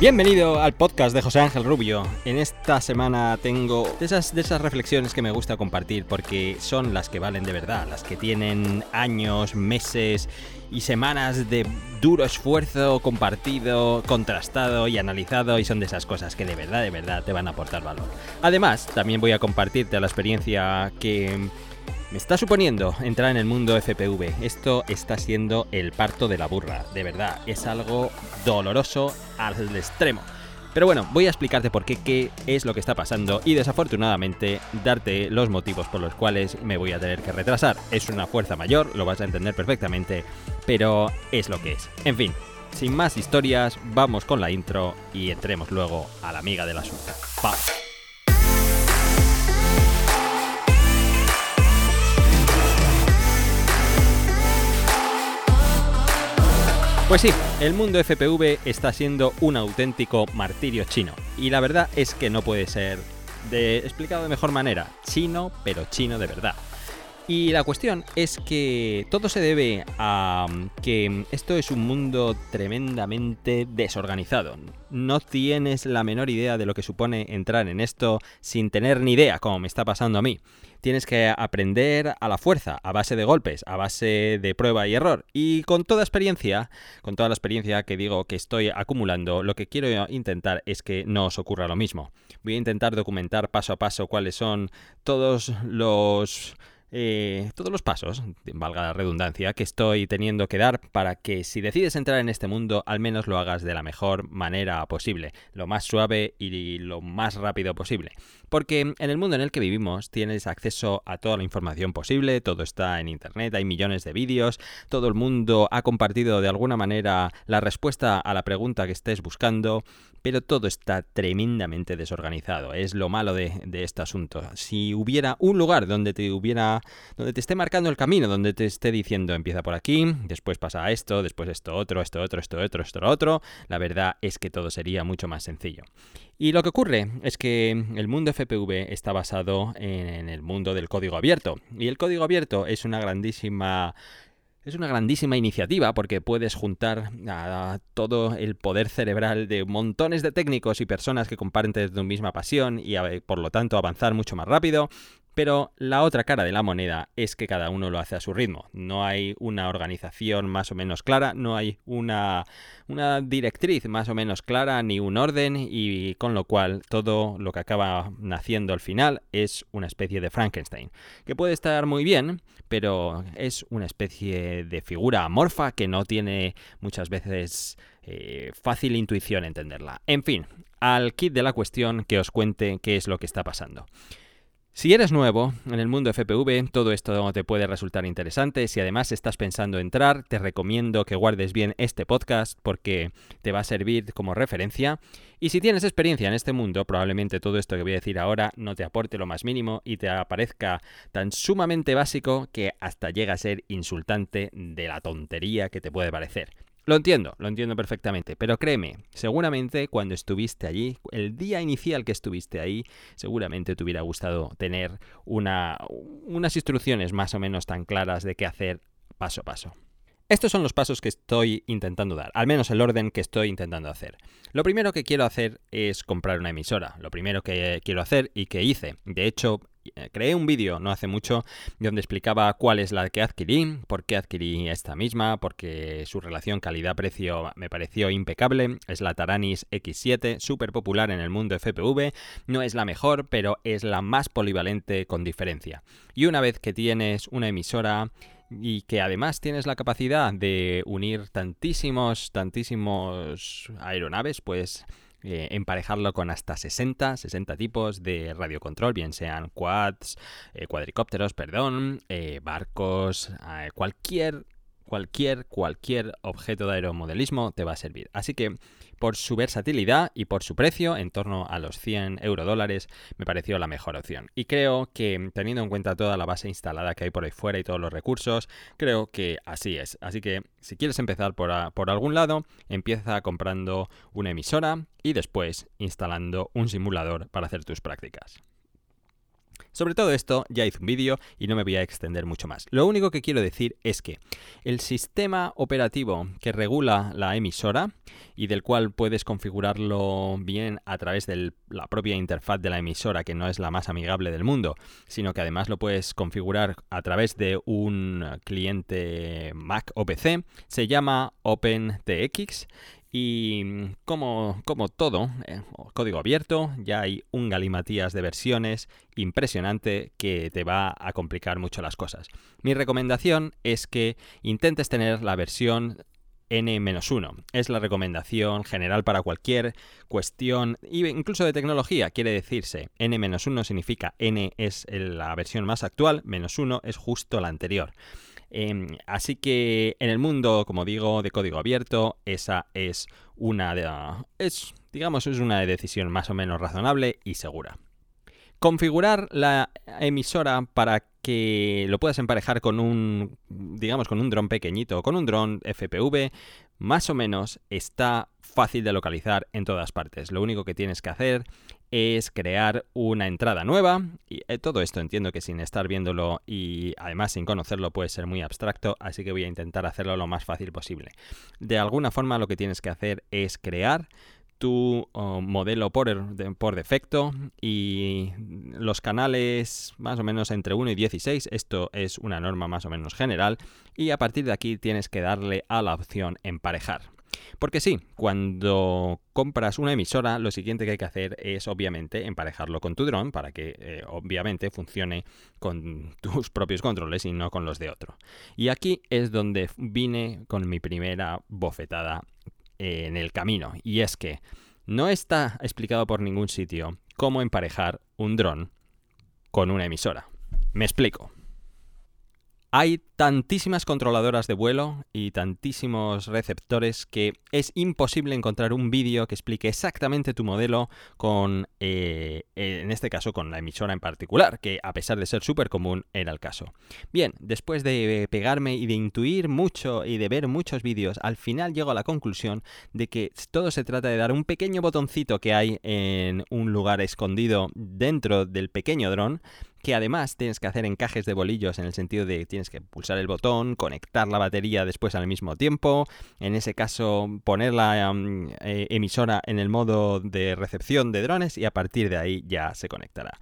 Bienvenido al podcast de José Ángel Rubio. En esta semana tengo de esas, de esas reflexiones que me gusta compartir porque son las que valen de verdad, las que tienen años, meses y semanas de duro esfuerzo compartido, contrastado y analizado y son de esas cosas que de verdad, de verdad te van a aportar valor. Además, también voy a compartirte la experiencia que me está suponiendo entrar en el mundo FPV. Esto está siendo el parto de la burra, de verdad. Es algo doloroso al extremo. Pero bueno, voy a explicarte por qué, qué es lo que está pasando y desafortunadamente darte los motivos por los cuales me voy a tener que retrasar. Es una fuerza mayor, lo vas a entender perfectamente, pero es lo que es. En fin, sin más historias, vamos con la intro y entremos luego a la amiga del asunto. ¡Vamos! Pues sí, el mundo FPV está siendo un auténtico martirio chino. Y la verdad es que no puede ser de, explicado de mejor manera. Chino, pero chino de verdad. Y la cuestión es que todo se debe a que esto es un mundo tremendamente desorganizado. No tienes la menor idea de lo que supone entrar en esto sin tener ni idea, como me está pasando a mí tienes que aprender a la fuerza, a base de golpes, a base de prueba y error. Y con toda experiencia, con toda la experiencia que digo que estoy acumulando, lo que quiero intentar es que no os ocurra lo mismo. Voy a intentar documentar paso a paso cuáles son todos los eh, todos los pasos, valga la redundancia, que estoy teniendo que dar para que si decides entrar en este mundo, al menos lo hagas de la mejor manera posible, lo más suave y lo más rápido posible. Porque en el mundo en el que vivimos tienes acceso a toda la información posible, todo está en Internet, hay millones de vídeos, todo el mundo ha compartido de alguna manera la respuesta a la pregunta que estés buscando, pero todo está tremendamente desorganizado. Es lo malo de, este asunto. Si hubiera un lugar donde te hubiera. donde te esté marcando el camino, donde te esté diciendo empieza por aquí, después pasa esto, después esto otro, esto otro, esto otro, esto otro, la verdad es que todo sería mucho más sencillo. Y lo que ocurre es que el mundo FPV está basado en el mundo del código abierto. Y el código abierto es una grandísima es una grandísima iniciativa porque puedes juntar a todo el poder cerebral de montones de técnicos y personas que comparten tu misma pasión y por lo tanto avanzar mucho más rápido pero la otra cara de la moneda es que cada uno lo hace a su ritmo. No hay una organización más o menos clara, no hay una, directriz más o menos clara, ni un orden, y con lo cual todo lo que acaba naciendo al final es una especie de Frankenstein, que puede estar muy bien, pero es una especie de figura amorfa que no tiene muchas veces eh, fácil intuición entenderla. En fin, al kit de la cuestión que os cuente qué es lo que está pasando. Si eres nuevo en el mundo FPV, todo esto te puede resultar interesante. Si además estás pensando entrar, te recomiendo que guardes bien este podcast porque te va a servir como referencia. Y si tienes experiencia en este mundo, probablemente todo esto que voy a decir ahora no te aporte lo más mínimo y te aparezca tan sumamente básico que hasta llega a ser insultante de la tontería que te puede parecer. Lo entiendo, lo entiendo perfectamente, pero créeme, seguramente cuando estuviste allí, el día inicial que estuviste ahí, seguramente te hubiera gustado tener una, unas instrucciones más o menos tan claras de qué hacer paso a paso. Estos son los pasos que estoy intentando dar, al menos el orden que estoy intentando hacer. Lo primero que quiero hacer es comprar una emisora, lo primero que quiero hacer y que hice. De hecho, creé un vídeo no hace mucho donde explicaba cuál es la que adquirí, por qué adquirí esta misma, porque su relación calidad-precio me pareció impecable. Es la Taranis X7, súper popular en el mundo FPV. No es la mejor, pero es la más polivalente con diferencia. Y una vez que tienes una emisora y que además tienes la capacidad de unir tantísimos, tantísimos aeronaves, pues eh, emparejarlo con hasta 60, 60 tipos de radiocontrol, bien sean quads, eh, cuadricópteros, perdón, eh, barcos, cualquier, cualquier, cualquier objeto de aeromodelismo te va a servir. Así que por su versatilidad y por su precio, en torno a los 100 euro dólares, me pareció la mejor opción. Y creo que, teniendo en cuenta toda la base instalada que hay por ahí fuera y todos los recursos, creo que así es. Así que, si quieres empezar por, por algún lado, empieza comprando una emisora y después instalando un simulador para hacer tus prácticas. Sobre todo esto ya hice un vídeo y no me voy a extender mucho más. Lo único que quiero decir es que el sistema operativo que regula la emisora y del cual puedes configurarlo bien a través de la propia interfaz de la emisora, que no es la más amigable del mundo, sino que además lo puedes configurar a través de un cliente Mac o PC, se llama OpenTX y mm, como, como todo, eh, código abierto, ya hay un galimatías de versiones impresionante que te va a complicar mucho las cosas. Mi recomendación es que intentes tener la versión N-1. Es la recomendación general para cualquier cuestión, incluso de tecnología, quiere decirse N-1 significa N es la versión más actual, menos 1 es justo la anterior. Em, así que en el mundo, como digo, de código abierto, esa es una de, es, digamos, es una decisión más o menos razonable y segura. Configurar la emisora para que lo puedas emparejar con un, digamos, con un dron pequeñito, con un dron FPV, más o menos está fácil de localizar en todas partes. Lo único que tienes que hacer es crear una entrada nueva. Y eh, todo esto entiendo que sin estar viéndolo y además sin conocerlo puede ser muy abstracto, así que voy a intentar hacerlo lo más fácil posible. De alguna forma lo que tienes que hacer es crear tu oh, modelo por, por, defecto y los canales más o menos entre 1 y 16, esto es una norma más o menos general y a partir de aquí tienes que darle a la opción emparejar. Porque sí, cuando compras una emisora, lo siguiente que hay que hacer es obviamente emparejarlo con tu dron para que eh, obviamente funcione con tus propios controles y no con los de otro. Y aquí es donde vine con mi primera bofetada en el camino. Y es que no está explicado por ningún sitio cómo emparejar un dron con una emisora. Me explico. Hay tantísimas controladoras de vuelo y tantísimos receptores que es imposible encontrar un vídeo que explique exactamente tu modelo con, eh, en este caso, con la emisora en particular, que a pesar de ser súper común era el caso. Bien, después de pegarme y de intuir mucho y de ver muchos vídeos, al final llego a la conclusión de que todo se trata de dar un pequeño botoncito que hay en un lugar escondido dentro del pequeño dron que además tienes que hacer encajes de bolillos en el sentido de tienes que pulsar el botón, conectar la batería después al mismo tiempo, en ese caso poner la eh, emisora en el modo de recepción de drones y a partir de ahí ya se conectará.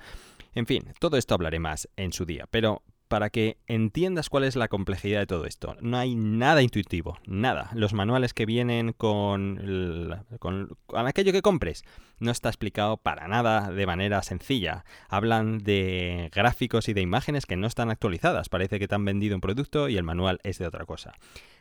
En fin, todo esto hablaré más en su día, pero para que entiendas cuál es la complejidad de todo esto. No hay nada intuitivo, nada. Los manuales que vienen con, con, aquello que compres no está explicado para nada de manera sencilla. Hablan de gráficos y de imágenes que no están actualizadas. Parece que te han vendido un producto y el manual es de otra cosa.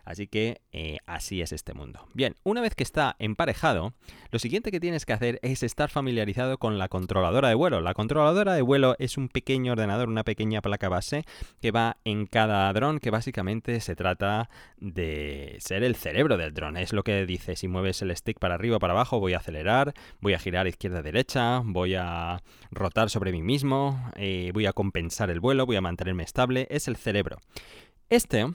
Así que eh, así es este mundo. Bien, una vez que está emparejado, lo siguiente que tienes que hacer es estar familiarizado con la controladora de vuelo. La controladora de vuelo es un pequeño ordenador, una pequeña placa base que va en cada dron, que básicamente se trata de ser el cerebro del dron. Es lo que dice, si mueves el stick para arriba o para abajo, voy a acelerar, voy a girar izquierda a derecha, voy a rotar sobre mí mismo, eh, voy a compensar el vuelo, voy a mantenerme estable. Es el cerebro. Este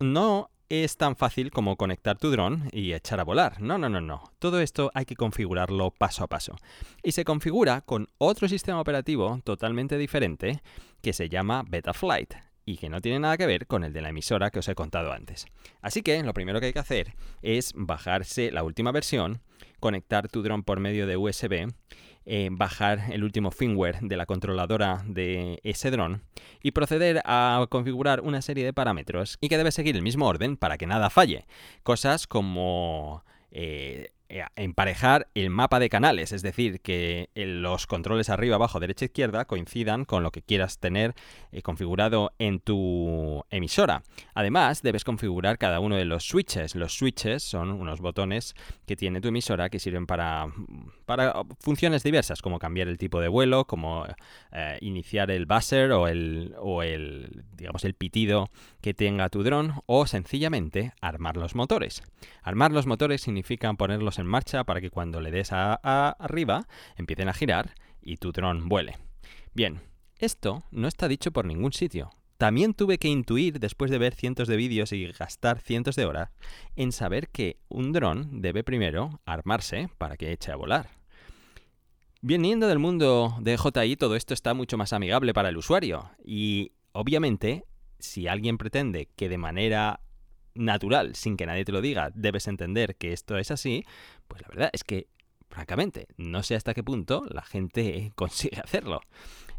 no es tan fácil como conectar tu dron y echar a volar. No, no, no, no. Todo esto hay que configurarlo paso a paso. Y se configura con otro sistema operativo totalmente diferente que se llama Betaflight y que no tiene nada que ver con el de la emisora que os he contado antes. Así que lo primero que hay que hacer es bajarse la última versión, conectar tu dron por medio de USB eh, bajar el último firmware de la controladora de ese dron y proceder a configurar una serie de parámetros y que debe seguir el mismo orden para que nada falle. Cosas como eh, emparejar el mapa de canales, es decir, que los controles arriba, abajo, derecha, izquierda coincidan con lo que quieras tener eh, configurado en tu emisora. Además, debes configurar cada uno de los switches. Los switches son unos botones que tiene tu emisora que sirven para, para funciones diversas, como cambiar el tipo de vuelo, como eh, iniciar el buzzer o el, o el, digamos, el pitido que tenga tu dron, o sencillamente armar los motores. Armar los motores significa ponerlos en en marcha para que cuando le des a, arriba empiecen a girar y tu dron vuele. Bien, esto no está dicho por ningún sitio. También tuve que intuir, después de ver cientos de vídeos y gastar cientos de horas, en saber que un dron debe primero armarse para que eche a volar. Viniendo del mundo de JI, todo esto está mucho más amigable para el usuario. Y obviamente, si alguien pretende que de manera natural, sin que nadie te lo diga, debes entender que esto es así, pues la verdad es que, francamente, no sé hasta qué punto la gente consigue hacerlo.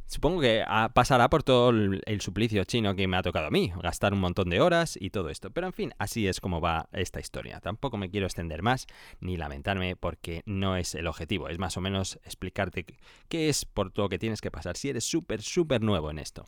Supongo que pasará por todo el, suplicio chino que me ha tocado a mí, gastar un montón de horas y todo esto. Pero en fin, así es como va esta historia. Tampoco me quiero extender más ni lamentarme porque no es el objetivo. Es más o menos explicarte qué es por todo lo que tienes que pasar si eres súper, súper nuevo en esto.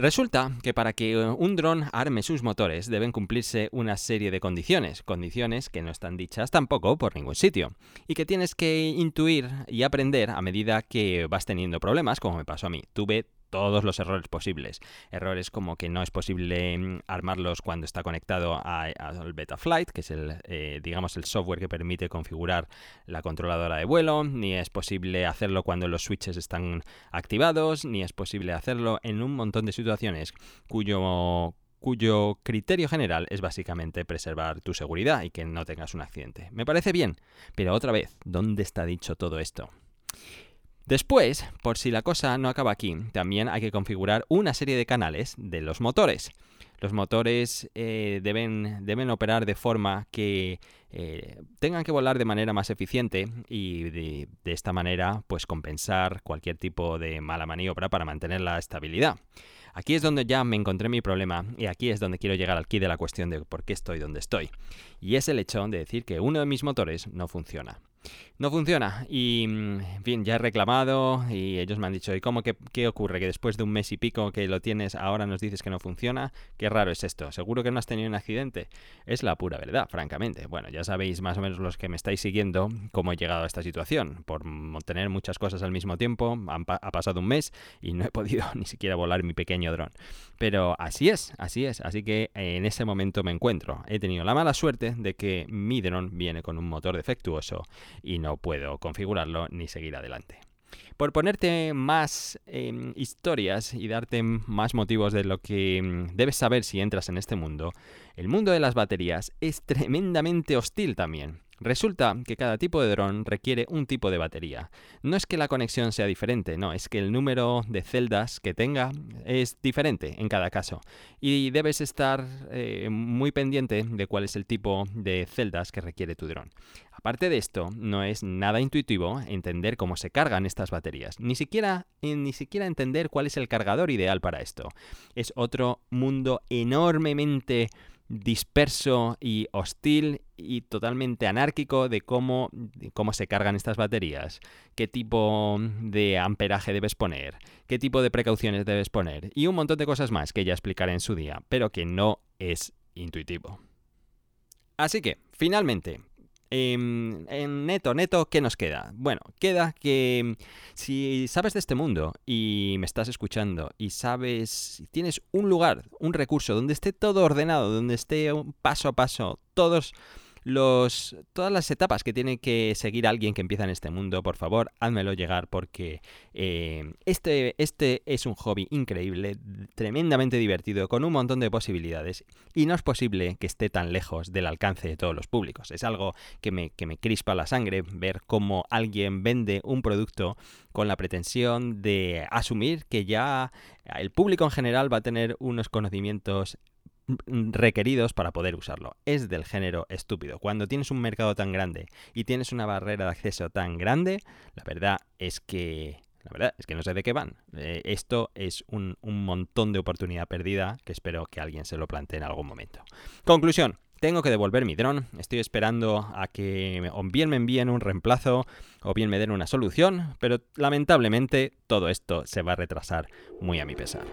Resulta que para que un dron arme sus motores deben cumplirse una serie de condiciones, condiciones que no están dichas tampoco por ningún sitio, y que tienes que intuir y aprender a medida que vas teniendo problemas, como me pasó a mí. Tuve todos los errores posibles. Errores como que no es posible mm, armarlos cuando está conectado al Betaflight, que es el, eh, digamos, el software que permite configurar la controladora de vuelo, ni es posible hacerlo cuando los switches están activados, ni es posible hacerlo en un montón de situaciones cuyo cuyo criterio general es básicamente preservar tu seguridad y que no tengas un accidente. Me parece bien, pero otra vez, ¿dónde está dicho todo esto? Después, por si la cosa no acaba aquí, también hay que configurar una serie de canales de los motores. Los motores eh, deben, operar de forma que eh, tengan que volar de manera más eficiente y de, de, esta manera pues compensar cualquier tipo de mala maniobra para mantener la estabilidad. Aquí es donde ya me encontré mi problema y aquí es donde quiero llegar al quid de la cuestión de por qué estoy donde estoy. Y es el hecho de decir que uno de mis motores no funciona no funciona. Y, mm, en fin, ya he reclamado y ellos me han dicho, ¿y cómo que, qué ocurre? Que después de un mes y pico que lo tienes, ahora nos dices que no funciona. Qué raro es esto. ¿Seguro que no has tenido un accidente? Es la pura verdad, francamente. Bueno, ya sabéis más o menos los que me estáis siguiendo cómo he llegado a esta situación. Por tener muchas cosas al mismo tiempo, ha pasado un mes y no he podido ni siquiera volar mi pequeño dron. Pero así es, así es. Así que en ese momento me encuentro. He tenido la mala suerte de que mi dron viene con un motor defectuoso y no puedo configurarlo ni seguir adelante. Por ponerte más em, historias y darte más motivos de lo que em, debes saber si entras en este mundo, el mundo de las baterías es tremendamente hostil también. Resulta que cada tipo de dron requiere un tipo de batería. No es que la conexión sea diferente, no, es que el número de celdas que tenga es diferente en cada caso. Y debes estar eh, muy pendiente de cuál es el tipo de celdas que requiere tu dron. Aparte de esto, no es nada intuitivo entender cómo se cargan estas baterías, ni siquiera, eh, ni siquiera entender cuál es el cargador ideal para esto. Es otro mundo enormemente disperso y hostil y totalmente anárquico de cómo, cómo se cargan estas baterías, qué tipo de amperaje debes poner, qué tipo de precauciones debes poner y un montón de cosas más que ya explicaré en su día, pero que no es intuitivo. Así que, finalmente, Em, en neto, neto, ¿qué nos queda? Bueno, queda que em, si sabes de este mundo y me estás escuchando y sabes, tienes un lugar, un recurso donde esté todo ordenado, donde esté paso a paso, todos todas las etapas que tiene que seguir alguien que empieza en este mundo, por favor, házmelo llegar porque eh, este, este es un hobby increíble, tremendamente divertido, con un montón de posibilidades y no es posible que esté tan lejos del alcance de todos los públicos. Es algo que me, que me crispa la sangre ver cómo alguien vende un producto con la pretensión de asumir que ya el público en general va a tener unos conocimientos requeridos para poder usarlo. Es del género estúpido. Cuando tienes un mercado tan grande y tienes una barrera de acceso tan grande, la verdad es que... La verdad es que no sé de qué van. Eh, esto es un, un montón de oportunidad perdida que espero que alguien se lo plantee en algún momento. Conclusión, tengo que devolver mi dron, estoy esperando a que o bien me envíen un reemplazo o bien me den una solución, pero lamentablemente todo esto se va a retrasar muy a mi pesar.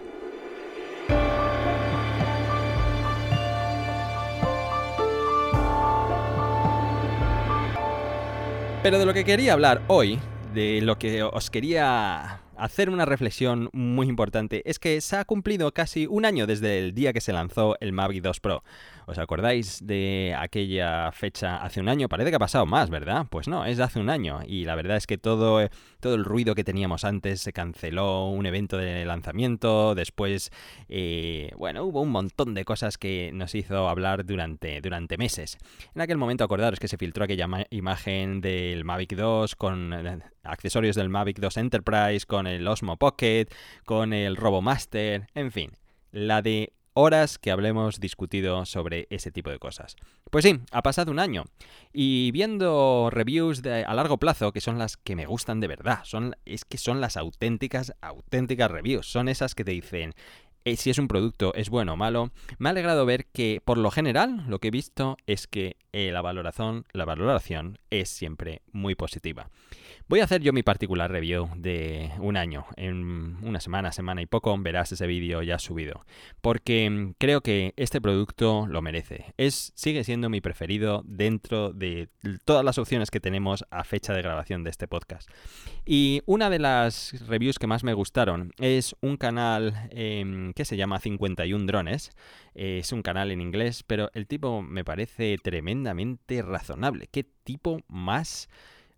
Pero de lo que quería hablar hoy, de lo que os quería hacer una reflexión muy importante. Es que se ha cumplido casi un año desde el día que se lanzó el Mavic 2 Pro. ¿Os acordáis de aquella fecha hace un año? Parece que ha pasado más, ¿verdad? Pues no, es hace un año. Y la verdad es que todo, eh, todo el ruido que teníamos antes se canceló, un evento de lanzamiento, después, eh, bueno, hubo un montón de cosas que nos hizo hablar durante, durante meses. En aquel momento acordaros que se filtró aquella imagen del Mavic 2 con eh, accesorios del Mavic 2 Enterprise, con el Osmo Pocket, con el RoboMaster, en fin. La de horas que hablemos discutido sobre ese tipo de cosas. Pues sí, ha pasado un año y viendo reviews a largo plazo, que son las que me gustan de verdad, son, es que son las auténticas, auténticas reviews, son esas que te dicen, eh, si es un producto es bueno o malo, me ha alegrado ver que por lo general lo que he visto es que eh, la, valoración, la valoración es siempre muy positiva. Voy a hacer yo mi particular review de un año. En una semana, semana y poco verás ese vídeo ya subido. Porque mm, creo que este producto lo merece. Es, sigue siendo mi preferido dentro de todas las opciones que tenemos a fecha de grabación de este podcast. Y una de las reviews que más me gustaron es un canal em, que se llama 51 Drones. es un canal en inglés, pero el tipo me parece tremendamente razonable. ¿Qué tipo más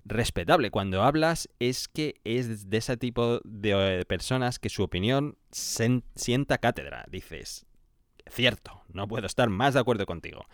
respetable. Cuando hablas es que es de ese tipo de eh, personas que su opinión sienta cátedra. Dices, cierto, no puedo estar más de acuerdo contigo.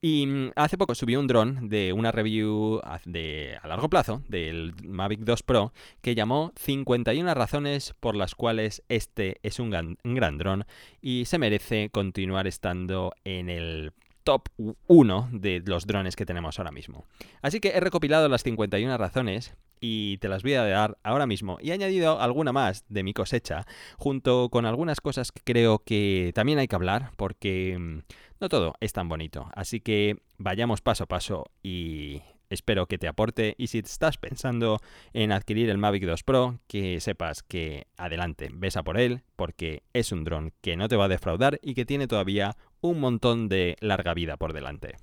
Y mm, hace poco subí un dron de una review de, a largo plazo del Mavic 2 Pro que llamó 51 razones por las cuales este es un gran, un gran dron y se merece continuar estando en el top 1 de los drones que tenemos ahora mismo. Así que he recopilado las 51 razones y te las voy a dar ahora mismo. Y he añadido alguna más de mi cosecha, junto con algunas cosas que creo que también hay que hablar, porque mm, no todo es tan bonito. Así que vayamos paso a paso y espero que te aporte. Y si estás pensando en adquirir el Mavic 2 Pro, que sepas que adelante, besa por él, porque es un dron que no te va a defraudar y que tiene todavía un montón de larga vida por delante.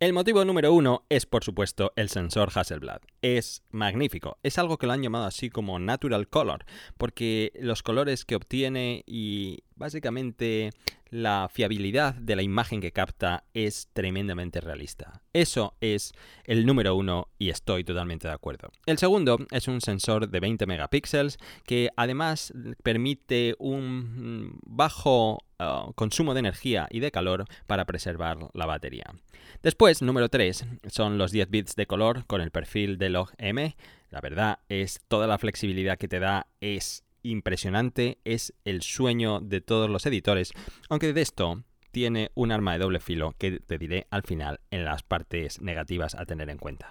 El motivo número uno es, por supuesto, el sensor Hasselblad. Es magnífico. Es algo que lo han llamado así como Natural Color, porque los colores que obtiene y básicamente la fiabilidad de la imagen que capta es tremendamente realista. Eso es el número uno y estoy totalmente de acuerdo. El segundo es un sensor de 20 megapíxeles que además permite un bajo uh, consumo de energía y de calor para preservar la batería. Después, número 3, son los 10 bits de color con el perfil de log M. La verdad es toda la flexibilidad que te da es impresionante, es el sueño de todos los editores, aunque de esto tiene un arma de doble filo que te diré al final en las partes negativas a tener en cuenta.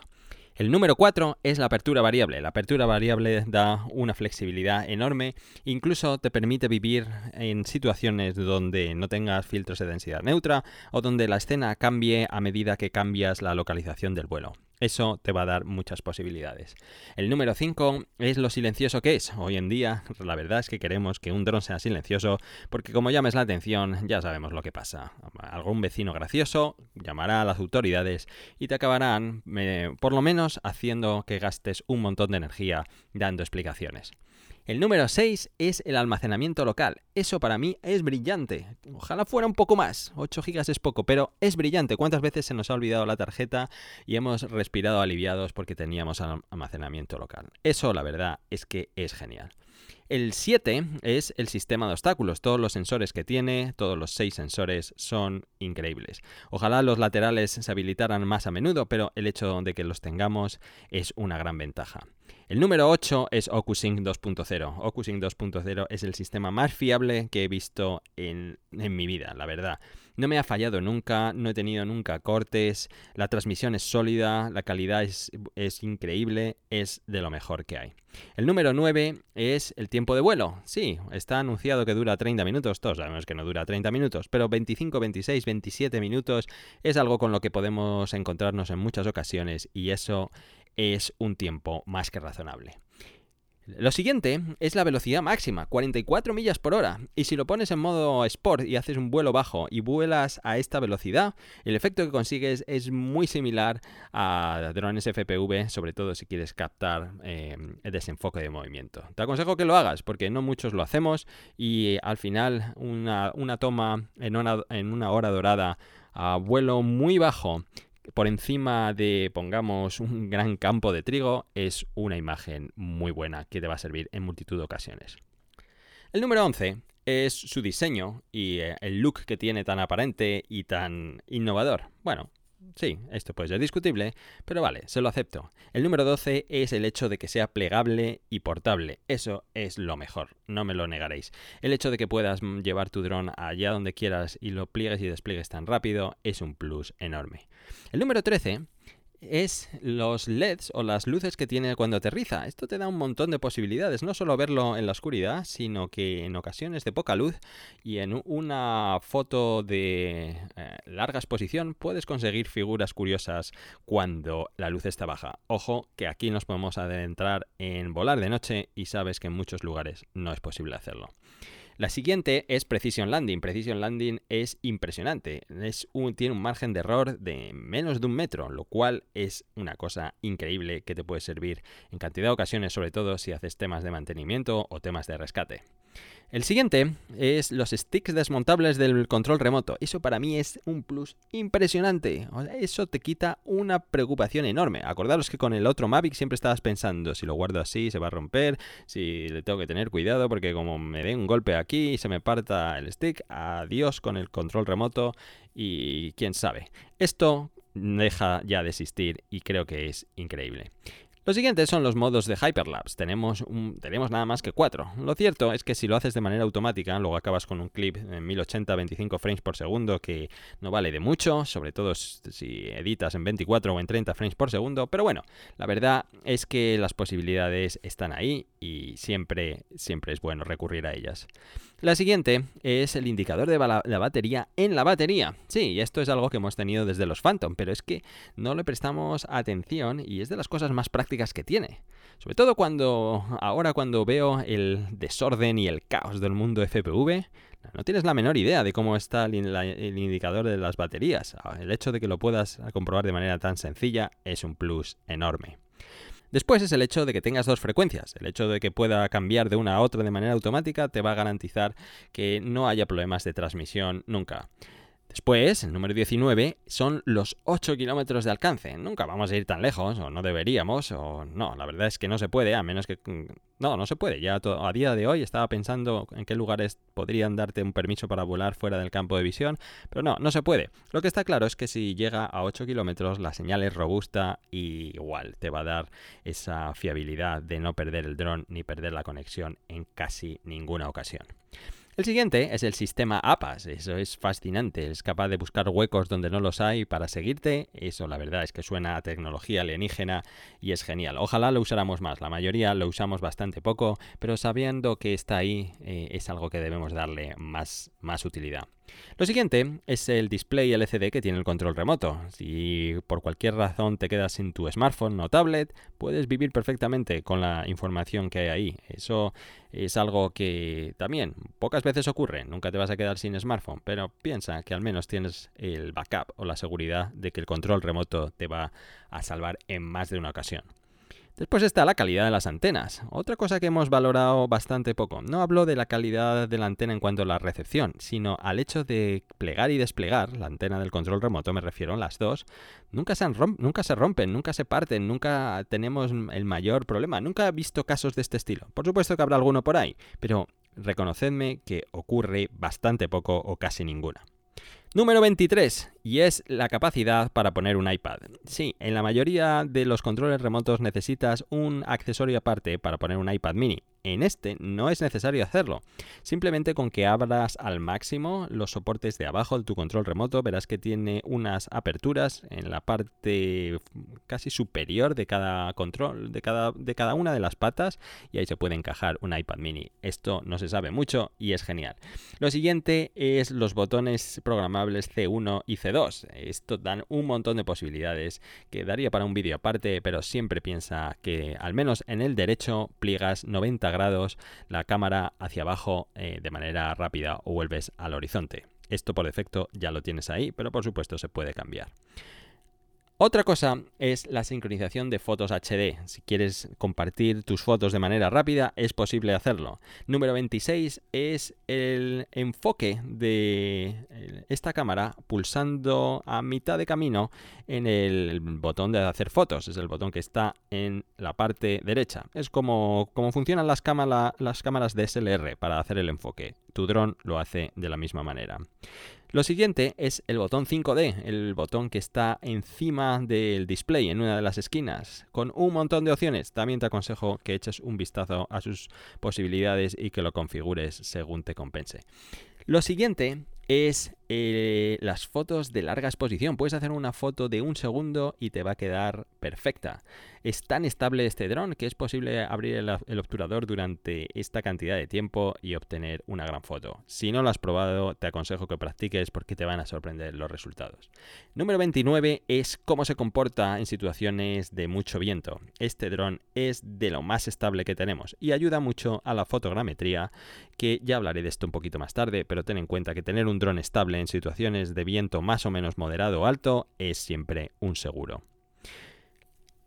El número 4 es la apertura variable. La apertura variable da una flexibilidad enorme, incluso te permite vivir en situaciones donde no tengas filtros de densidad neutra o donde la escena cambie a medida que cambias la localización del vuelo. Eso te va a dar muchas posibilidades. El número 5 es lo silencioso que es. Hoy en día, la verdad es que queremos que un dron sea silencioso, porque como llames la atención, ya sabemos lo que pasa. Algún vecino gracioso llamará a las autoridades y te acabarán, por lo menos, haciendo que gastes un montón de energía dando explicaciones. El número 6 es el almacenamiento local. Eso para mí es brillante. Ojalá fuera un poco más. 8 GB es poco, pero es brillante. ¿Cuántas veces se nos ha olvidado la tarjeta y hemos respirado aliviados porque teníamos almacenamiento local? Eso la verdad es que es genial. El 7 es el sistema de obstáculos. Todos los sensores que tiene, todos los 6 sensores son increíbles. Ojalá los laterales se habilitaran más a menudo, pero el hecho de que los tengamos es una gran ventaja. El número 8 es OcuSync 2.0. OcuSync 2.0 es el sistema más fiable que he visto en, en, mi vida, la verdad. No me ha fallado nunca, no he tenido nunca cortes, la transmisión es sólida, la calidad es, es increíble, es de lo mejor que hay. El número 9 es el tiempo de vuelo. Sí, está anunciado que dura 30 minutos, todos sabemos que no dura 30 minutos, pero 25, 26, 27 minutos es algo con lo que podemos encontrarnos en muchas ocasiones y eso es un tiempo más que razonable. Lo siguiente es la velocidad máxima, 44 millas por hora. Y si lo pones en modo Sport y haces un vuelo bajo y vuelas a esta velocidad, el efecto que consigues es muy similar a drones FPV, sobre todo si quieres captar eh, el desenfoque de movimiento. Te aconsejo que lo hagas porque no muchos lo hacemos y al final una, toma en una, en una hora dorada a vuelo muy bajo por encima de, pongamos, un gran campo de trigo, es una imagen muy buena que te va a servir en multitud de ocasiones. El número 11 es su diseño y eh, el look que tiene tan aparente y tan innovador. Bueno, Sí, esto puede ser discutible, pero vale, se lo acepto. El número 12 es el hecho de que sea plegable y portable. Eso es lo mejor, no me lo negaréis. El hecho de que puedas llevar tu dron allá donde quieras y lo pliegues y despliegues tan rápido es un plus enorme. El número 13 es los LEDs o las luces que tiene cuando aterriza. Esto te da un montón de posibilidades, no solo verlo en la oscuridad, sino que en ocasiones de poca luz y en una foto de eh, larga exposición puedes conseguir figuras curiosas cuando la luz está baja. Ojo que aquí nos podemos adentrar en volar de noche y sabes que en muchos lugares no es posible hacerlo. La siguiente es Precision Landing. Precision Landing es impresionante. Es tiene un margen de error de menos de un metro, lo cual es una cosa increíble que te puede servir en cantidad de ocasiones, sobre todo si haces temas de mantenimiento o temas de rescate. El siguiente es los sticks desmontables del control remoto. Eso para mí es un plus impresionante. eso te quita una preocupación enorme. Acordaros que con el otro Mavic siempre estabas pensando, si lo guardo así se va a romper, si le tengo que tener cuidado porque como me dé un golpe aquí y se me parta el stick, adiós con el control remoto y quién sabe. Esto deja ya de existir y creo que es increíble. Los siguientes son los modos de Hyperlapse. Tenemos, tenemos nada más que cuatro. Lo cierto es que si lo haces de manera automática, luego acabas con un clip en 1080 25 frames por segundo que no vale de mucho, sobre todo si editas en 24 o en 30 frames por segundo. Pero bueno, la verdad es que las posibilidades están ahí y siempre, siempre es bueno recurrir a ellas. La siguiente es el indicador de la batería en la batería. Sí, esto es algo que hemos tenido desde los Phantom, pero es que no le prestamos atención y es de las cosas más prácticas que tiene. Sobre todo cuando ahora cuando veo el desorden y el caos del mundo FPV, no tienes la menor idea de cómo está el, el, indicador de las baterías. El hecho de que lo puedas comprobar de manera tan sencilla es un plus enorme. Después es el hecho de que tengas dos frecuencias. El hecho de que pueda cambiar de una a otra de manera automática te va a garantizar que no haya problemas de transmisión nunca. Después, el número 19, son los 8 kilómetros de alcance. Nunca vamos a ir tan lejos, o no deberíamos, o no, la verdad es que no se puede, a menos que... Mm, no, no se puede. Ya a día de hoy estaba pensando en qué lugares podrían darte un permiso para volar fuera del campo de visión, pero no, no se puede. Lo que está claro es que si llega a 8 kilómetros, la señal es robusta y igual te va a dar esa fiabilidad de no perder el dron ni perder la conexión en casi ninguna ocasión. El siguiente es el sistema APAS. Eso es fascinante. Es capaz de buscar huecos donde no los hay para seguirte. Eso la verdad es que suena a tecnología alienígena y es genial. Ojalá lo usáramos más. La mayoría lo usamos bastante poco, pero sabiendo que está ahí eh, es algo que debemos darle más, más utilidad. Lo siguiente es el display LCD que tiene el control remoto. Si por cualquier razón te quedas sin tu smartphone o tablet, puedes vivir perfectamente con la información que hay ahí. Eso es algo que también pocas veces ocurre. Nunca te vas a quedar sin smartphone, pero piensa que al menos tienes el backup o la seguridad de que el control remoto te va a salvar en más de una ocasión. Después está la calidad de las antenas, otra cosa que hemos valorado bastante poco. No hablo de la calidad de la antena en cuanto a la recepción, sino al hecho de plegar y desplegar, la antena del control remoto me refiero, las dos, nunca se, nunca se rompen, nunca se parten, nunca tenemos el mayor problema, nunca he visto casos de este estilo. Por supuesto que habrá alguno por ahí, pero reconocedme que ocurre bastante poco o casi ninguna. Número 23, y es la capacidad para poner un iPad. Sí, en la mayoría de los controles remotos necesitas un accesorio aparte para poner un iPad mini. En este no es necesario hacerlo. Simplemente con que abras al máximo los soportes de abajo de tu control remoto, verás que tiene unas aperturas en la parte casi superior de cada control, de cada, de cada una de las patas, y ahí se puede encajar un iPad mini. Esto no se sabe mucho y es genial. Lo siguiente es los botones programables C1 y C2. Esto dan un montón de posibilidades que daría para un vídeo aparte, pero siempre piensa que al menos en el derecho pliegas 90 grados la cámara hacia abajo eh, de manera rápida o vuelves al horizonte. Esto por defecto ya lo tienes ahí, pero por supuesto se puede cambiar. Otra cosa es la sincronización de fotos HD. Si quieres compartir tus fotos de manera rápida, es posible hacerlo. Número 26 es el enfoque de esta cámara pulsando a mitad de camino en el botón de hacer fotos. Es el botón que está en la parte derecha. Es como, como funcionan las, cámara, las cámaras DSLR para hacer el enfoque. Tu dron lo hace de la misma manera. Lo siguiente es el botón 5D, el botón que está encima del display en una de las esquinas, con un montón de opciones. También te aconsejo que eches un vistazo a sus posibilidades y que lo configures según te compense. Lo siguiente es eh, las fotos de larga exposición. Puedes hacer una foto de un segundo y te va a quedar perfecta. Es tan estable este dron que es posible abrir el, obturador durante esta cantidad de tiempo y obtener una gran foto. Si no lo has probado, te aconsejo que practiques porque te van a sorprender los resultados. Número 29 es cómo se comporta en situaciones de mucho viento. Este dron es de lo más estable que tenemos y ayuda mucho a la fotogrametría, que ya hablaré de esto un poquito más tarde, pero ten en cuenta que tener un dron estable en situaciones de viento más o menos moderado o alto es siempre un seguro.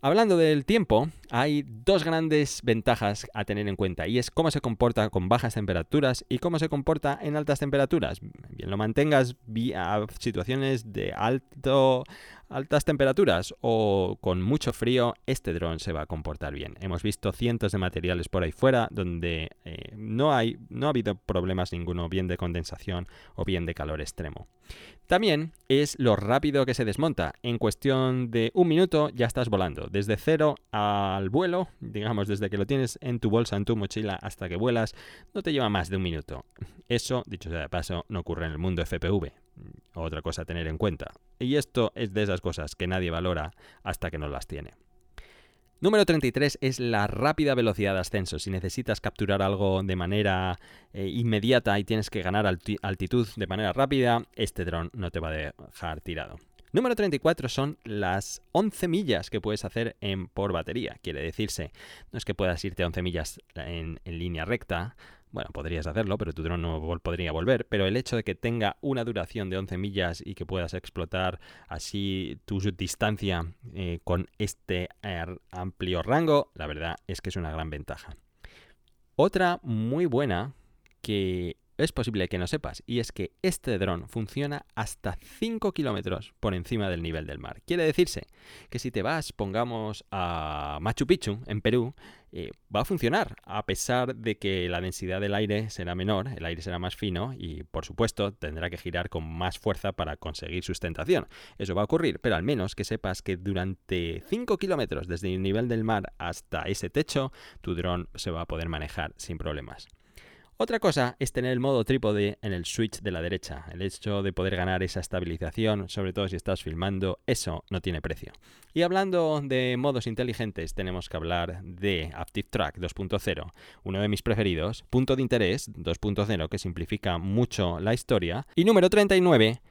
Hablando del tiempo, hay dos grandes ventajas a tener en cuenta y es cómo se comporta con bajas temperaturas y cómo se comporta en altas temperaturas. Bien lo mantengas a situaciones de alto altas temperaturas o con mucho frío, este dron se va a comportar bien. Hemos visto cientos de materiales por ahí fuera donde eh, no, hay, no ha habido problemas ninguno, bien de condensación o bien de calor extremo. También es lo rápido que se desmonta. En cuestión de un minuto ya estás volando. Desde cero al vuelo, digamos desde que lo tienes en tu bolsa, en tu mochila, hasta que vuelas, no te lleva más de un minuto. Eso, dicho sea de paso, no ocurre en el mundo FPV. Otra cosa a tener en cuenta. Y esto es de esas cosas que nadie valora hasta que no las tiene. Número 33 es la rápida velocidad de ascenso. Si necesitas capturar algo de manera eh, inmediata y tienes que ganar altitud de manera rápida, este dron no te va a dejar tirado. Número 34 son las 11 millas que puedes hacer en, por batería. Quiere decirse, no es que puedas irte a 11 millas en línea recta, bueno, podrías hacerlo, pero tu dron no podría volver. Pero el hecho de que tenga una duración de 11 millas y que puedas explotar así tu distancia eh, con este eh, amplio rango, la verdad es que es una gran ventaja. Otra muy buena que es posible que no sepas, y es que este dron funciona hasta 5 kilómetros por encima del nivel del mar. Quiere decirse que si te vas, pongamos a Machu Picchu, en Perú, eh, va a funcionar, a pesar de que la densidad del aire será menor, el aire será más fino y, por supuesto, tendrá que girar con más fuerza para conseguir sustentación. Eso va a ocurrir, pero al menos que sepas que durante 5 kilómetros desde el nivel del mar hasta ese techo, tu dron se va a poder manejar sin problemas. Otra cosa es tener el modo trípode en el switch de la derecha. El hecho de poder ganar esa estabilización, sobre todo si estás filmando, eso no tiene precio. Y hablando de modos inteligentes, tenemos que hablar de Active Track 2.0, uno de mis preferidos, punto de interés 2.0 que simplifica mucho la historia. Y número 39,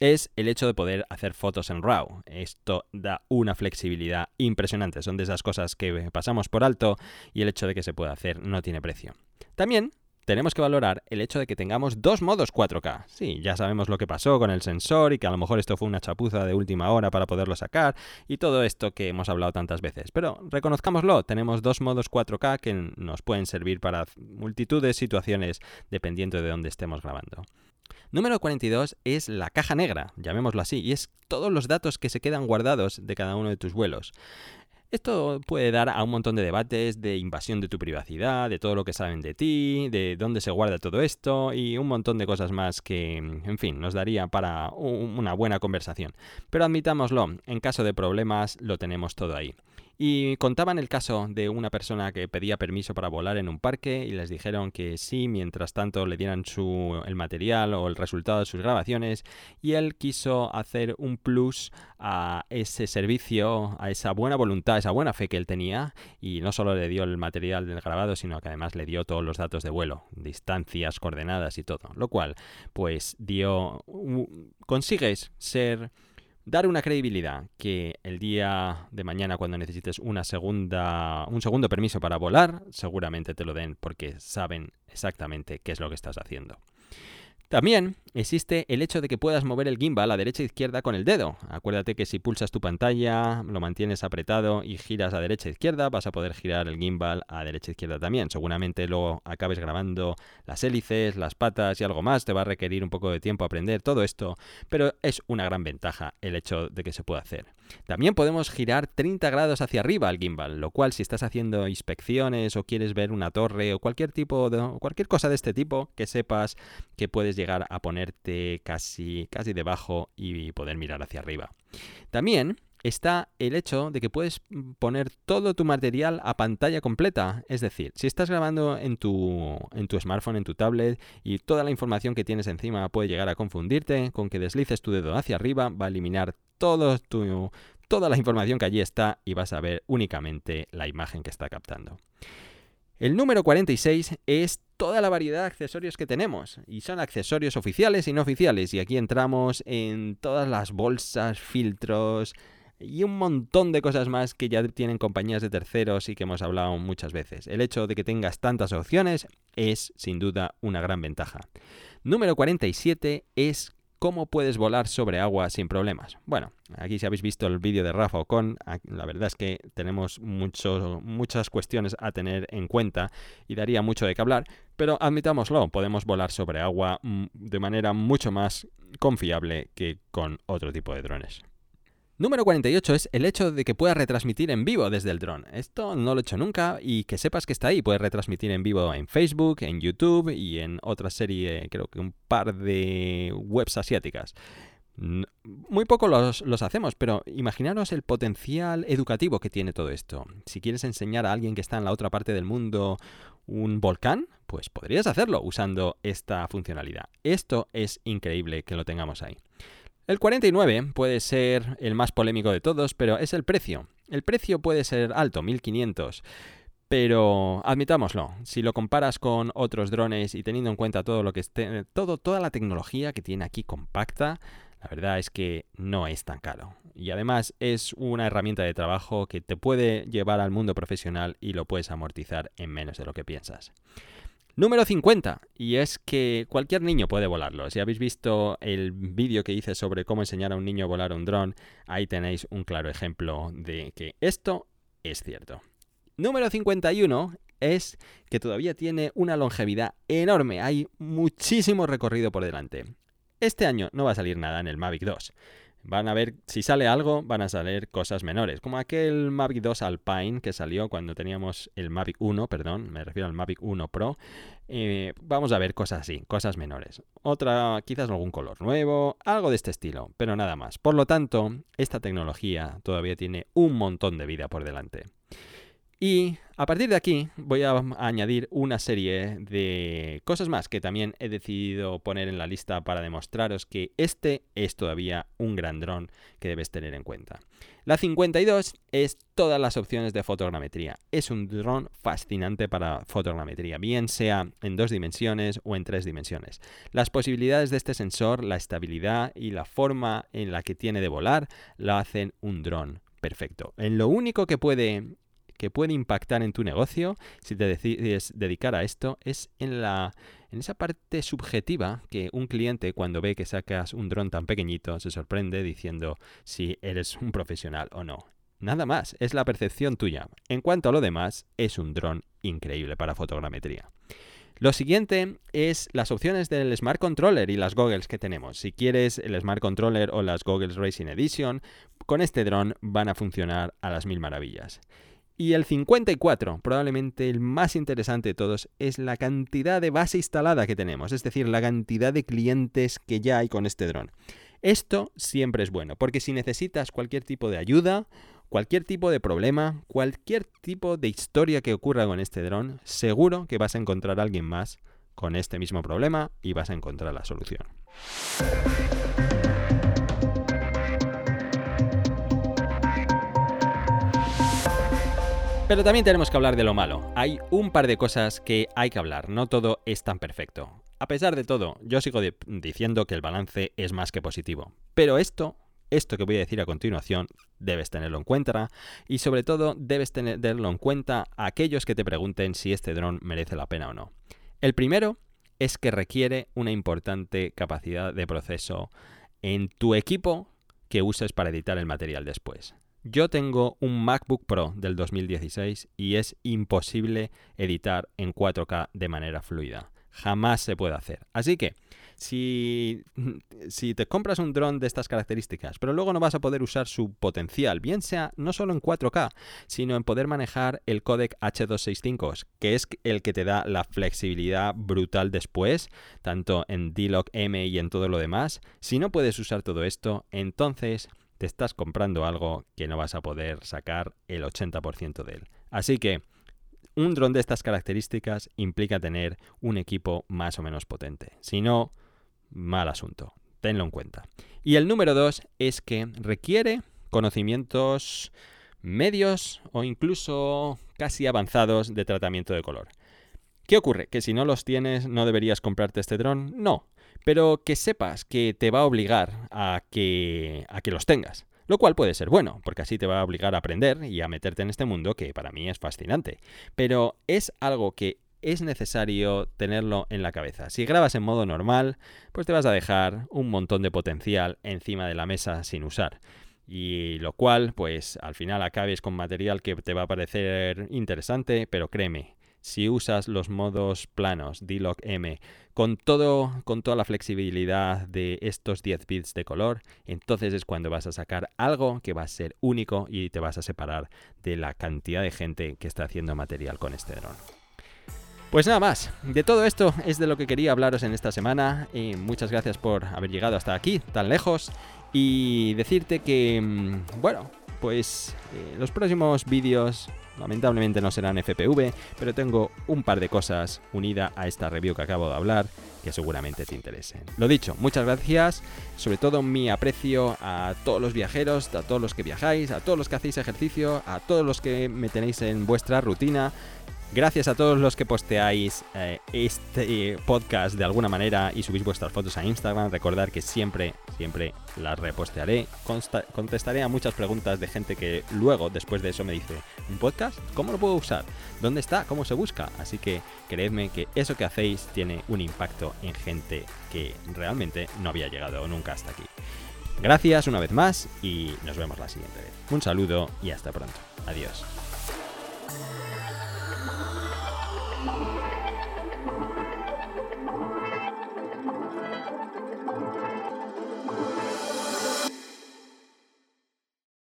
es el hecho de poder hacer fotos en RAW. Esto da una flexibilidad impresionante. Son de esas cosas que pasamos por alto y el hecho de que se pueda hacer no tiene precio. También tenemos que valorar el hecho de que tengamos dos modos 4K. Sí, ya sabemos lo que pasó con el sensor y que a lo mejor esto fue una chapuza de última hora para poderlo sacar y todo esto que hemos hablado tantas veces. Pero reconozcámoslo, tenemos dos modos 4K que nos pueden servir para multitud de situaciones dependiendo de dónde estemos grabando. Número 42 es la caja negra, llamémoslo así, y es todos los datos que se quedan guardados de cada uno de tus vuelos. Esto puede dar a un montón de debates de invasión de tu privacidad, de todo lo que saben de ti, de dónde se guarda todo esto y un montón de cosas más que, en fin, nos daría para una buena conversación. Pero admitámoslo, en caso de problemas lo tenemos todo ahí. Y contaban el caso de una persona que pedía permiso para volar en un parque y les dijeron que sí, mientras tanto le dieran su, el material o el resultado de sus grabaciones y él quiso hacer un plus a ese servicio, a esa buena voluntad, a esa buena fe que él tenía y no solo le dio el material del grabado, sino que además le dio todos los datos de vuelo, distancias, coordenadas y todo, lo cual pues dio consigues ser dar una credibilidad que el día de mañana cuando necesites una segunda un segundo permiso para volar, seguramente te lo den porque saben exactamente qué es lo que estás haciendo. También existe el hecho de que puedas mover el gimbal a derecha e izquierda con el dedo. Acuérdate que si pulsas tu pantalla, lo mantienes apretado y giras a derecha e izquierda, vas a poder girar el gimbal a derecha e izquierda también. Seguramente luego acabes grabando las hélices, las patas y algo más. Te va a requerir un poco de tiempo aprender todo esto, pero es una gran ventaja el hecho de que se pueda hacer. También podemos girar 30 grados hacia arriba al gimbal, lo cual si estás haciendo inspecciones o quieres ver una torre o cualquier tipo de cualquier cosa de este tipo, que sepas que puedes llegar a ponerte casi casi debajo y poder mirar hacia arriba. También está el hecho de que puedes poner todo tu material a pantalla completa. Es decir, si estás grabando en tu, en tu smartphone, en tu tablet, y toda la información que tienes encima puede llegar a confundirte, con que deslices tu dedo hacia arriba, va a eliminar toda la información que allí está y vas a ver únicamente la imagen que está captando. El número 46 es toda la variedad de accesorios que tenemos. Y son accesorios oficiales y no oficiales. Y aquí entramos en todas las bolsas, filtros, y un montón de cosas más que ya tienen compañías de terceros y que hemos hablado muchas veces. El hecho de que tengas tantas opciones es sin duda una gran ventaja. Número 47 es cómo puedes volar sobre agua sin problemas. Bueno, aquí si habéis visto el vídeo de Rafa Ocon, la verdad es que tenemos muchas cuestiones a tener en cuenta y daría mucho de qué hablar, pero admitámoslo, podemos volar sobre agua mm, de manera mucho más confiable que con otro tipo de drones. Número 48 es el hecho de que puedas retransmitir en vivo desde el dron. Esto no lo he hecho nunca y que sepas que está ahí. Puedes retransmitir en vivo en Facebook, en YouTube y en otra serie, creo que un par de webs asiáticas. Muy poco los, los, hacemos, pero imaginaros el potencial educativo que tiene todo esto. Si quieres enseñar a alguien que está en la otra parte del mundo un volcán, pues podrías hacerlo usando esta funcionalidad. Esto es increíble que lo tengamos ahí. El 49 puede ser el más polémico de todos, pero es el precio. El precio puede ser alto, 1500. Pero admitámoslo, si lo comparas con otros drones y teniendo en cuenta todo lo que esté, todo, toda la tecnología que tiene aquí compacta, la verdad es que no es tan caro. Y además es una herramienta de trabajo que te puede llevar al mundo profesional y lo puedes amortizar en menos de lo que piensas. Número 50, y es que cualquier niño puede volarlo. Si habéis visto el vídeo que hice sobre cómo enseñar a un niño a volar un dron, ahí tenéis un claro ejemplo de que esto es cierto. Número 51 es que todavía tiene una longevidad enorme, hay muchísimo recorrido por delante. Este año no va a salir nada en el Mavic 2. Van a ver, si sale algo, van a salir cosas menores, como aquel Mavic 2 Alpine que salió cuando teníamos el Mavic 1, perdón, me refiero al Mavic 1 Pro. Eh, vamos a ver cosas así, cosas menores. Otra, quizás algún color nuevo, algo de este estilo, pero nada más. Por lo tanto, esta tecnología todavía tiene un montón de vida por delante. Y a partir de aquí voy a añadir una serie de cosas más que también he decidido poner en la lista para demostraros que este es todavía un gran dron que debes tener en cuenta. La 52 es todas las opciones de fotogrametría. Es un dron fascinante para fotogrametría, bien sea en dos dimensiones o en tres dimensiones. Las posibilidades de este sensor, la estabilidad y la forma en la que tiene de volar, lo hacen un dron perfecto. En lo único que puede que puede impactar en tu negocio si te decides dedicar a esto es en la en esa parte subjetiva que un cliente cuando ve que sacas un dron tan pequeñito se sorprende diciendo si eres un profesional o no. Nada más, es la percepción tuya. En cuanto a lo demás, es un dron increíble para fotogrametría. Lo siguiente es las opciones del Smart Controller y las goggles que tenemos. Si quieres el Smart Controller o las goggles Racing Edition, con este dron van a funcionar a las mil maravillas. Y el 54, probablemente el más interesante de todos, es la cantidad de base instalada que tenemos, es decir, la cantidad de clientes que ya hay con este dron. Esto siempre es bueno, porque si necesitas cualquier tipo de ayuda cualquier tipo de problema, cualquier tipo de historia que ocurra con este dron, seguro que vas a encontrar a alguien más con este mismo problema y vas a encontrar la solución. Pero también tenemos que hablar de lo malo. Hay un par de cosas que hay que hablar, no todo es tan perfecto. A pesar de todo, yo sigo diciendo que el balance es más que positivo. Pero esto, esto que voy a decir a continuación, debes tenerlo en cuenta y sobre todo debes tenerlo en cuenta a aquellos que te pregunten si este dron merece la pena o no. El primero es que requiere una importante capacidad de proceso en tu equipo que uses para editar el material después. Yo tengo un MacBook Pro del 2016 y es imposible editar en 4K de manera fluida. Jamás se puede hacer. Así que, si, si te compras un dron de estas características, pero luego no vas a poder usar su potencial, bien sea no solo en 4K, sino en poder manejar el codec H265, que es el que te da la flexibilidad brutal después, tanto en D-Log M y en todo lo demás, si no puedes usar todo esto, entonces te estás comprando algo que no vas a poder sacar el 80% de él. Así que un dron de estas características implica tener un equipo más o menos potente. Si no, mal asunto. Tenlo en cuenta. Y el número dos es que requiere conocimientos medios o incluso casi avanzados de tratamiento de color. ¿Qué ocurre? ¿Que si no los tienes no deberías comprarte este dron? No pero que sepas que te va a obligar a que, a que los tengas. Lo cual puede ser bueno, porque así te va a obligar a aprender y a meterte en este mundo que para mí es fascinante. Pero es algo que es necesario tenerlo en la cabeza. Si grabas en modo normal, pues te vas a dejar un montón de potencial encima de la mesa sin usar. Y lo cual, pues al final acabes con material que te va a parecer interesante, pero créeme, si usas los modos planos D-Log M con, todo, con toda la flexibilidad de estos 10 bits de color, entonces es cuando vas a sacar algo que va a ser único y te vas a separar de la cantidad de gente que está haciendo material con este dron. Pues nada más, de todo esto es de lo que quería hablaros en esta semana y muchas gracias por haber llegado hasta aquí, tan lejos, y decirte que, mm, bueno, pues eh, los próximos vídeos lamentablemente no serán FPV, pero tengo un par de cosas unidas a esta review que acabo de hablar que seguramente te interesen. Lo dicho, muchas gracias, sobre todo mi aprecio a todos los viajeros, a todos los que viajáis, a todos los que hacéis ejercicio, a todos los que me tenéis en vuestra rutina Gracias a todos los que posteáis eh, este podcast de alguna manera y subís vuestras fotos a Instagram. Recordar que siempre, siempre las repostearé. contestaré a muchas preguntas de gente que luego, después de eso, me dice, ¿un podcast? ¿Cómo lo puedo usar? ¿Dónde está? ¿Cómo se busca? Así que creedme que eso que hacéis tiene un impacto en gente que realmente no había llegado nunca hasta aquí. Gracias una vez más y nos vemos la siguiente vez. Un saludo y hasta pronto. Adiós.